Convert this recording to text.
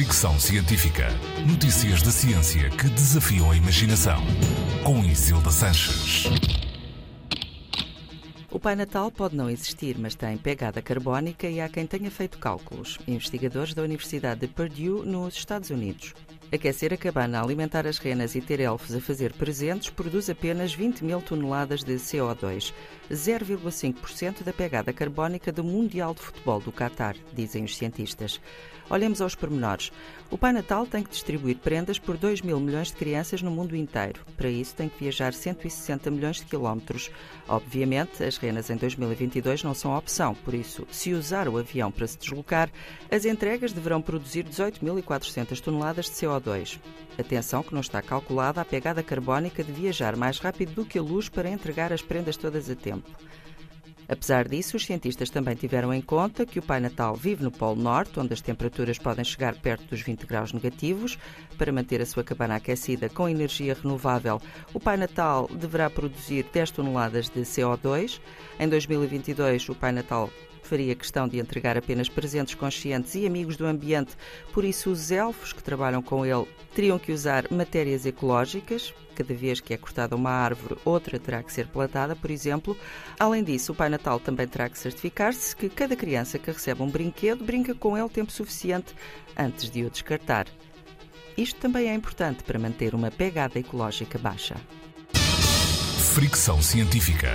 Fricção Científica. Notícias da ciência que desafiam a imaginação. Com Isilda Sanches. O Pai Natal pode não existir, mas tem pegada carbónica e há quem tenha feito cálculos. Investigadores da Universidade de Purdue, nos Estados Unidos. Aquecer a cabana, alimentar as renas e ter elfos a fazer presentes produz apenas 20 mil toneladas de CO2, 0,5% da pegada carbónica do Mundial de Futebol do Qatar, dizem os cientistas. Olhemos aos pormenores. O Pai Natal tem que distribuir prendas por 2 mil milhões de crianças no mundo inteiro. Para isso, tem que viajar 160 milhões de quilómetros. Obviamente, as renas em 2022 não são opção, por isso, se usar o avião para se deslocar, as entregas deverão produzir 18.400 toneladas de CO2 CO2. Atenção que não está calculada a pegada carbónica de viajar mais rápido do que a luz para entregar as prendas todas a tempo. Apesar disso, os cientistas também tiveram em conta que o Pai Natal vive no Polo Norte, onde as temperaturas podem chegar perto dos 20 graus negativos. Para manter a sua cabana aquecida com energia renovável, o Pai Natal deverá produzir 10 toneladas de CO2. Em 2022, o Pai Natal faria questão de entregar apenas presentes conscientes e amigos do ambiente, por isso os elfos que trabalham com ele teriam que usar matérias ecológicas. Cada vez que é cortada uma árvore, outra terá que ser plantada, por exemplo. Além disso, o Pai Natal também terá que certificar-se que cada criança que recebe um brinquedo brinca com ele tempo suficiente antes de o descartar. Isto também é importante para manter uma pegada ecológica baixa. Fricção científica.